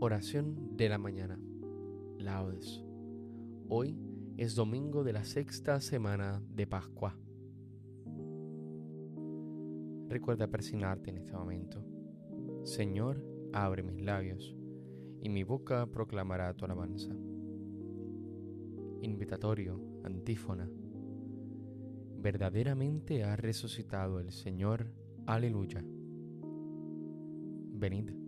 Oración de la mañana. Laudes. Hoy es domingo de la sexta semana de Pascua. Recuerda persignarte en este momento. Señor, abre mis labios, y mi boca proclamará tu alabanza. Invitatorio, antífona. Verdaderamente ha resucitado el Señor. Aleluya. Venid,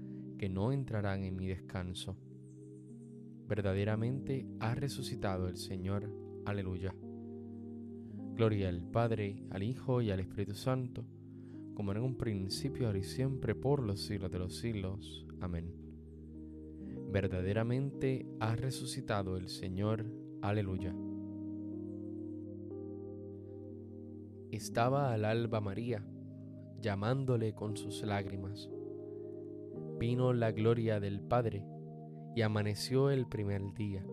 que no entrarán en mi descanso. Verdaderamente ha resucitado el Señor. Aleluya. Gloria al Padre, al Hijo y al Espíritu Santo, como en un principio, ahora y siempre, por los siglos de los siglos. Amén. Verdaderamente ha resucitado el Señor. Aleluya. Estaba al alba María, llamándole con sus lágrimas vino la gloria del Padre y amaneció el primer día,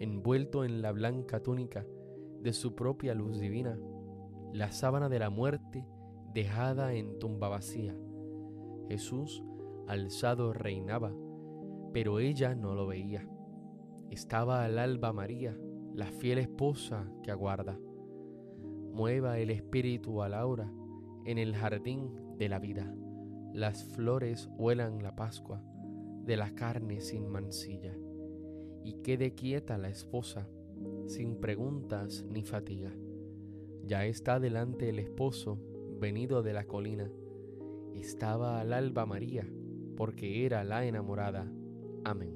envuelto en la blanca túnica de su propia luz divina, la sábana de la muerte dejada en tumba vacía. Jesús alzado reinaba, pero ella no lo veía. Estaba al alba María, la fiel esposa que aguarda. Mueva el espíritu a Laura en el jardín de la vida las flores huelan la Pascua de la carne sin mancilla, y quede quieta la esposa, sin preguntas ni fatiga. Ya está delante el esposo, venido de la colina. Estaba al alba María, porque era la enamorada. Amén.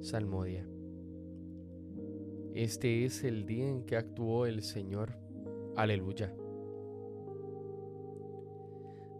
Salmodia. Este es el día en que actuó el Señor. Aleluya.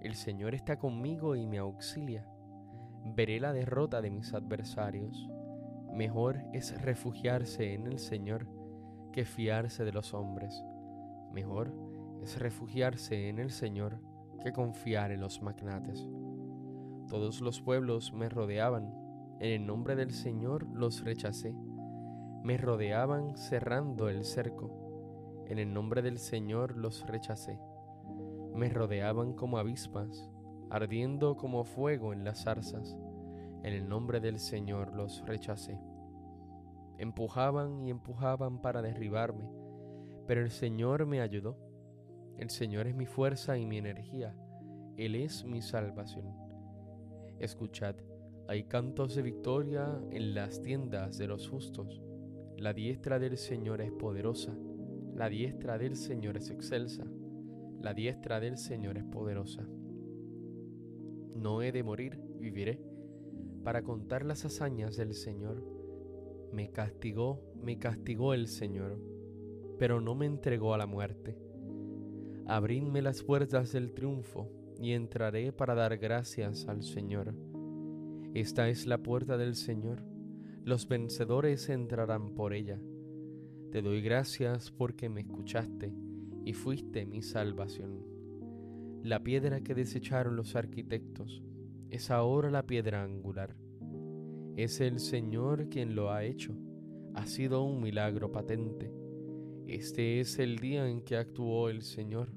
El Señor está conmigo y me auxilia. Veré la derrota de mis adversarios. Mejor es refugiarse en el Señor que fiarse de los hombres. Mejor es refugiarse en el Señor que confiar en los magnates. Todos los pueblos me rodeaban, en el nombre del Señor los rechacé. Me rodeaban cerrando el cerco, en el nombre del Señor los rechacé me rodeaban como avispas, ardiendo como fuego en las zarzas. En el nombre del Señor los rechacé. Empujaban y empujaban para derribarme, pero el Señor me ayudó. El Señor es mi fuerza y mi energía. Él es mi salvación. Escuchad, hay cantos de victoria en las tiendas de los justos. La diestra del Señor es poderosa, la diestra del Señor es excelsa la diestra del Señor es poderosa. No he de morir, viviré, para contar las hazañas del Señor. Me castigó, me castigó el Señor, pero no me entregó a la muerte. Abridme las puertas del triunfo y entraré para dar gracias al Señor. Esta es la puerta del Señor, los vencedores entrarán por ella. Te doy gracias porque me escuchaste y fuiste mi salvación. La piedra que desecharon los arquitectos es ahora la piedra angular. Es el Señor quien lo ha hecho. Ha sido un milagro patente. Este es el día en que actuó el Señor.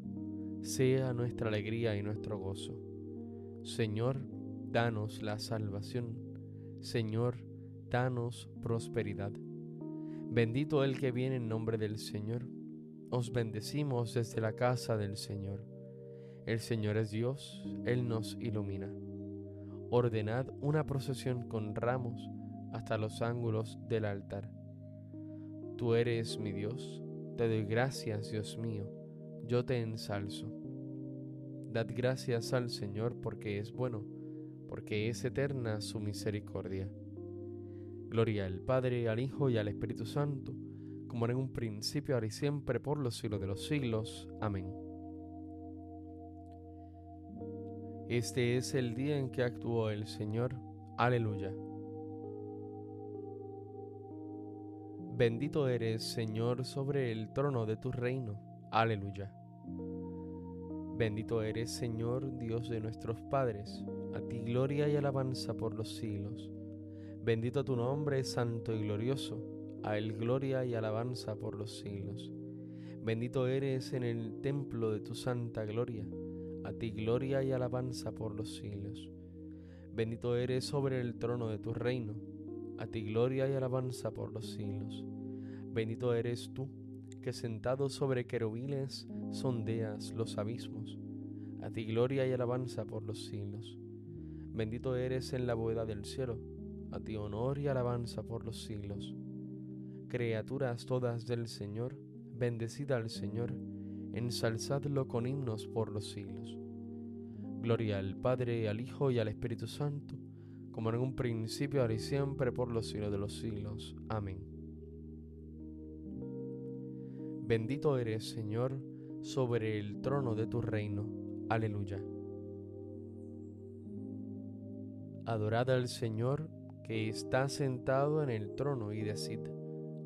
Sea nuestra alegría y nuestro gozo. Señor, danos la salvación. Señor, danos prosperidad. Bendito el que viene en nombre del Señor. Os bendecimos desde la casa del Señor. El Señor es Dios, Él nos ilumina. Ordenad una procesión con ramos hasta los ángulos del altar. Tú eres mi Dios, te doy gracias, Dios mío, yo te ensalzo. Dad gracias al Señor porque es bueno, porque es eterna su misericordia. Gloria al Padre, al Hijo y al Espíritu Santo, como en un principio, ahora y siempre, por los siglos de los siglos. Amén. Este es el día en que actuó el Señor. Aleluya. Bendito eres, Señor, sobre el trono de tu reino. Aleluya. Bendito eres, Señor, Dios de nuestros padres. A ti gloria y alabanza por los siglos. Bendito tu nombre, santo y glorioso, a él gloria y alabanza por los siglos. Bendito eres en el templo de tu santa gloria, a ti gloria y alabanza por los siglos. Bendito eres sobre el trono de tu reino, a ti gloria y alabanza por los siglos. Bendito eres tú, que sentado sobre querubiles sondeas los abismos, a ti gloria y alabanza por los siglos. Bendito eres en la bóveda del cielo, a ti honor y alabanza por los siglos. Criaturas todas del Señor, bendecida al Señor, ensalzadlo con himnos por los siglos. Gloria al Padre, al Hijo y al Espíritu Santo, como en un principio, ahora y siempre, por los siglos de los siglos. Amén. Bendito eres, Señor, sobre el trono de tu reino. Aleluya. Adorad al Señor que está sentado en el trono y decid,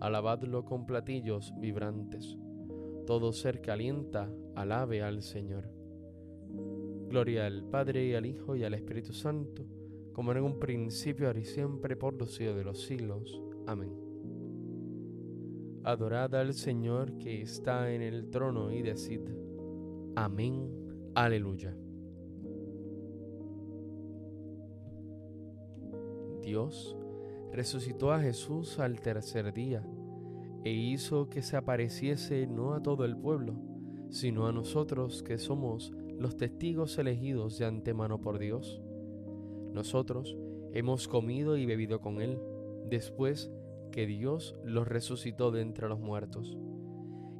alabadlo con platillos vibrantes. Todo ser que alienta, alabe al Señor. Gloria al Padre y al Hijo y al Espíritu Santo, como en un principio, ahora y siempre, por los siglos de los siglos. Amén. Adorad al Señor que está en el trono y decid, Amén, aleluya. Dios resucitó a Jesús al tercer día e hizo que se apareciese no a todo el pueblo, sino a nosotros que somos los testigos elegidos de antemano por Dios. Nosotros hemos comido y bebido con Él, después que Dios los resucitó de entre los muertos.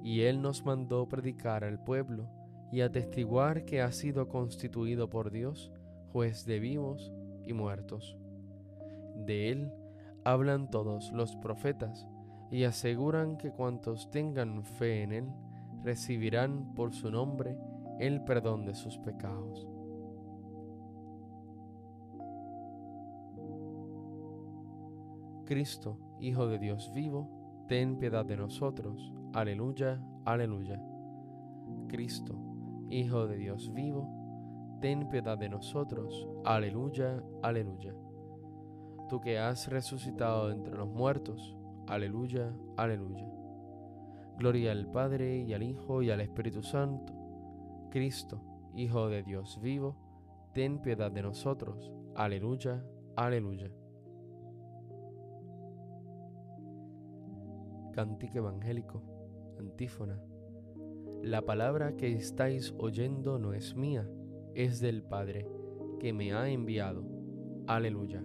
Y Él nos mandó predicar al pueblo y atestiguar que ha sido constituido por Dios juez de vivos y muertos. De Él hablan todos los profetas y aseguran que cuantos tengan fe en Él recibirán por su nombre el perdón de sus pecados. Cristo, Hijo de Dios vivo, ten piedad de nosotros. Aleluya, aleluya. Cristo, Hijo de Dios vivo, ten piedad de nosotros. Aleluya, aleluya tú que has resucitado entre los muertos. Aleluya, aleluya. Gloria al Padre y al Hijo y al Espíritu Santo. Cristo, Hijo de Dios vivo, ten piedad de nosotros. Aleluya, aleluya. Cántico evangélico, antífona. La palabra que estáis oyendo no es mía, es del Padre que me ha enviado. Aleluya.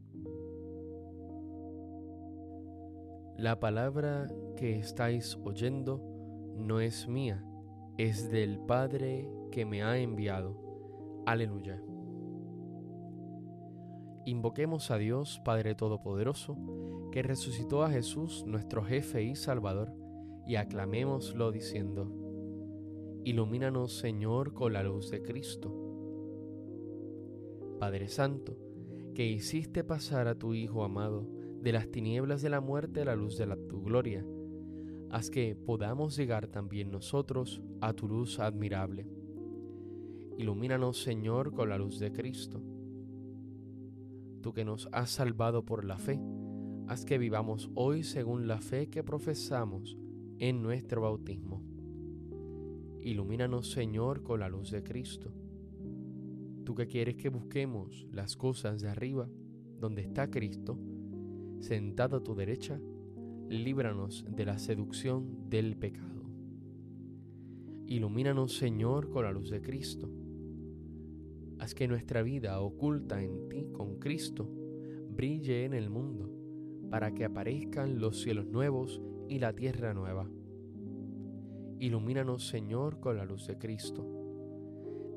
La palabra que estáis oyendo no es mía, es del Padre que me ha enviado. Aleluya. Invoquemos a Dios Padre Todopoderoso, que resucitó a Jesús, nuestro jefe y Salvador, y aclamémoslo diciendo, Ilumínanos Señor con la luz de Cristo. Padre Santo, que hiciste pasar a tu Hijo amado de las tinieblas de la muerte a la luz de la, tu gloria, haz que podamos llegar también nosotros a tu luz admirable. Ilumínanos, Señor, con la luz de Cristo. Tú que nos has salvado por la fe, haz que vivamos hoy según la fe que profesamos en nuestro bautismo. Ilumínanos, Señor, con la luz de Cristo. Tú que quieres que busquemos las cosas de arriba, donde está Cristo, sentado a tu derecha, líbranos de la seducción del pecado. Ilumínanos, Señor, con la luz de Cristo. Haz que nuestra vida oculta en ti con Cristo brille en el mundo, para que aparezcan los cielos nuevos y la tierra nueva. Ilumínanos, Señor, con la luz de Cristo.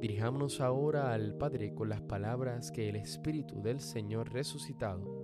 Dirijámonos ahora al Padre con las palabras que el Espíritu del Señor resucitado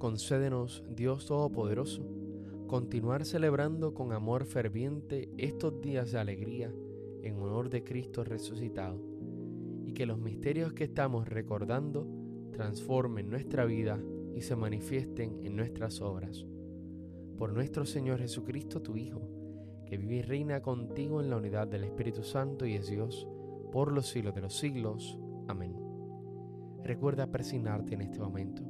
Concédenos, Dios Todopoderoso, continuar celebrando con amor ferviente estos días de alegría en honor de Cristo resucitado y que los misterios que estamos recordando transformen nuestra vida y se manifiesten en nuestras obras. Por nuestro Señor Jesucristo, tu Hijo, que vive y reina contigo en la unidad del Espíritu Santo y es Dios, por los siglos de los siglos. Amén. Recuerda persignarte en este momento.